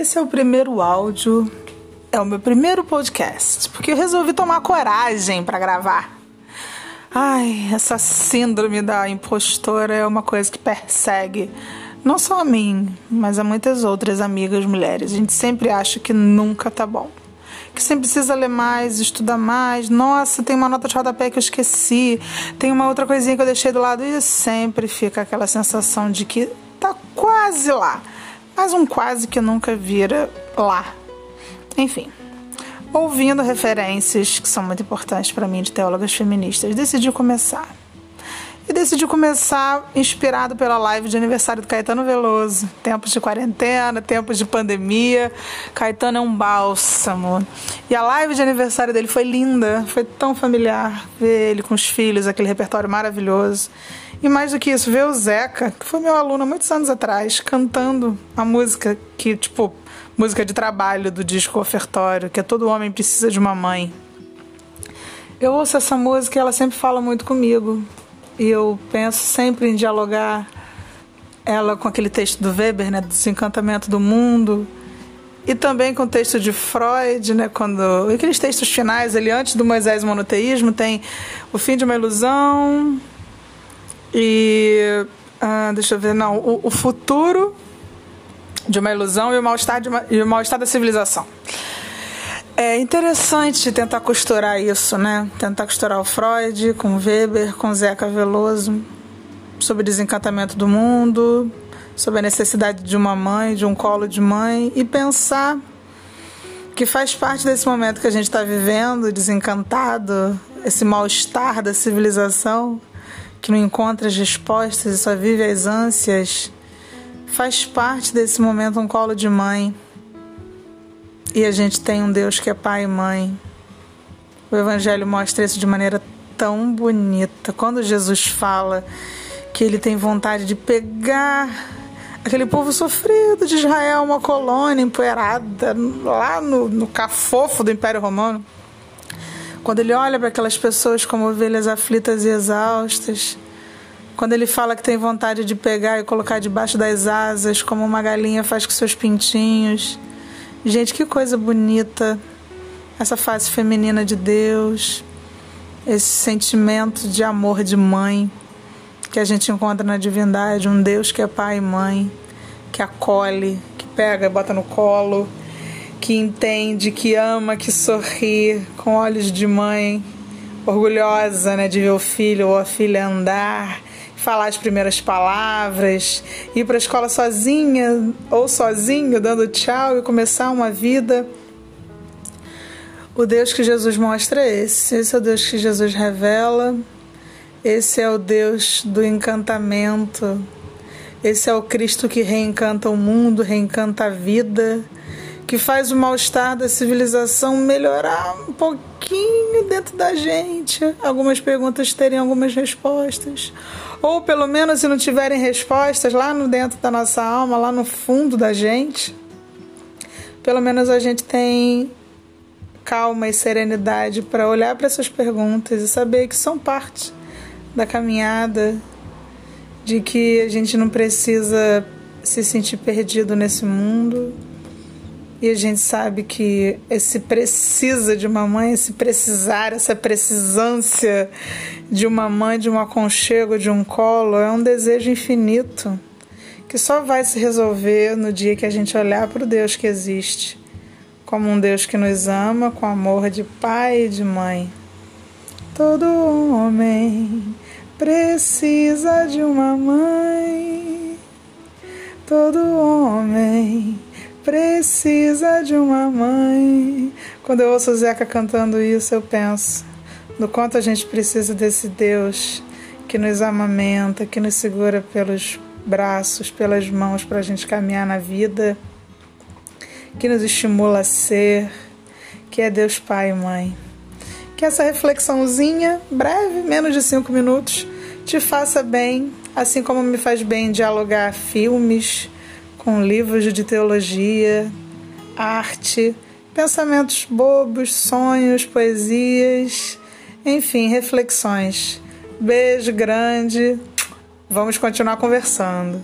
Esse é o primeiro áudio, é o meu primeiro podcast, porque eu resolvi tomar coragem para gravar. Ai, essa síndrome da impostora é uma coisa que persegue não só a mim, mas a muitas outras amigas mulheres. A gente sempre acha que nunca tá bom. Que sempre precisa ler mais, estudar mais. Nossa, tem uma nota de rodapé que eu esqueci. Tem uma outra coisinha que eu deixei do lado. E sempre fica aquela sensação de que tá quase lá mas um quase que nunca vira lá. Enfim, ouvindo referências que são muito importantes para mim de teólogas feministas, decidi começar. Decidi começar inspirado pela live de aniversário do Caetano Veloso. Tempos de quarentena, tempos de pandemia. Caetano é um bálsamo. E a live de aniversário dele foi linda, foi tão familiar ver ele com os filhos, aquele repertório maravilhoso. E mais do que isso, ver o Zeca, que foi meu aluno há muitos anos atrás, cantando a música que, tipo, música de trabalho do disco Ofertório, que é Todo Homem Precisa de uma Mãe. Eu ouço essa música e ela sempre fala muito comigo. E eu penso sempre em dialogar ela com aquele texto do Weber, né, do Desencantamento do Mundo, e também com o texto de Freud, né, quando aqueles textos finais ali antes do Moisés monoteísmo tem o fim de uma ilusão, e. Ah, deixa eu ver, não. O, o, futuro de uma ilusão e o mal-estar mal-estar da civilização. É interessante tentar costurar isso, né? Tentar costurar o Freud com Weber, com Zeca Veloso, sobre desencantamento do mundo, sobre a necessidade de uma mãe, de um colo de mãe, e pensar que faz parte desse momento que a gente está vivendo, desencantado, esse mal-estar da civilização, que não encontra as respostas e só vive as ânsias, faz parte desse momento um colo de mãe. E a gente tem um Deus que é pai e mãe. O Evangelho mostra isso de maneira tão bonita. Quando Jesus fala que ele tem vontade de pegar aquele povo sofrido de Israel, uma colônia empoeirada lá no, no cafofo do Império Romano quando ele olha para aquelas pessoas como ovelhas aflitas e exaustas, quando ele fala que tem vontade de pegar e colocar debaixo das asas, como uma galinha faz com seus pintinhos. Gente, que coisa bonita. Essa face feminina de Deus, esse sentimento de amor de mãe que a gente encontra na divindade, um Deus que é pai e mãe, que acolhe, que pega e bota no colo, que entende, que ama, que sorri com olhos de mãe, orgulhosa né, de ver o filho ou a filha andar, falar as primeiras palavras, ir para a escola sozinha ou sozinho, dando tchau e começar uma vida. O Deus que Jesus mostra é esse. Esse é o Deus que Jesus revela. Esse é o Deus do encantamento. Esse é o Cristo que reencanta o mundo, reencanta a vida que faz o mal-estar da civilização melhorar um pouquinho dentro da gente. Algumas perguntas terem algumas respostas. Ou pelo menos, se não tiverem respostas lá no dentro da nossa alma, lá no fundo da gente, pelo menos a gente tem calma e serenidade para olhar para essas perguntas e saber que são parte da caminhada, de que a gente não precisa se sentir perdido nesse mundo e a gente sabe que esse precisa de uma mãe, esse precisar, essa precisância de uma mãe, de um aconchego, de um colo, é um desejo infinito que só vai se resolver no dia que a gente olhar para o Deus que existe, como um Deus que nos ama com amor de pai e de mãe. Todo homem precisa de uma mãe. Todo homem precisa de uma mãe. Quando eu ouço o Zeca cantando isso, eu penso no quanto a gente precisa desse Deus que nos amamenta, que nos segura pelos braços, pelas mãos para a gente caminhar na vida, que nos estimula a ser, que é Deus Pai e Mãe. Que essa reflexãozinha, breve, menos de cinco minutos, te faça bem, assim como me faz bem dialogar filmes com livros de teologia, arte, pensamentos bobos, sonhos, poesias, enfim, reflexões. Beijo grande. Vamos continuar conversando.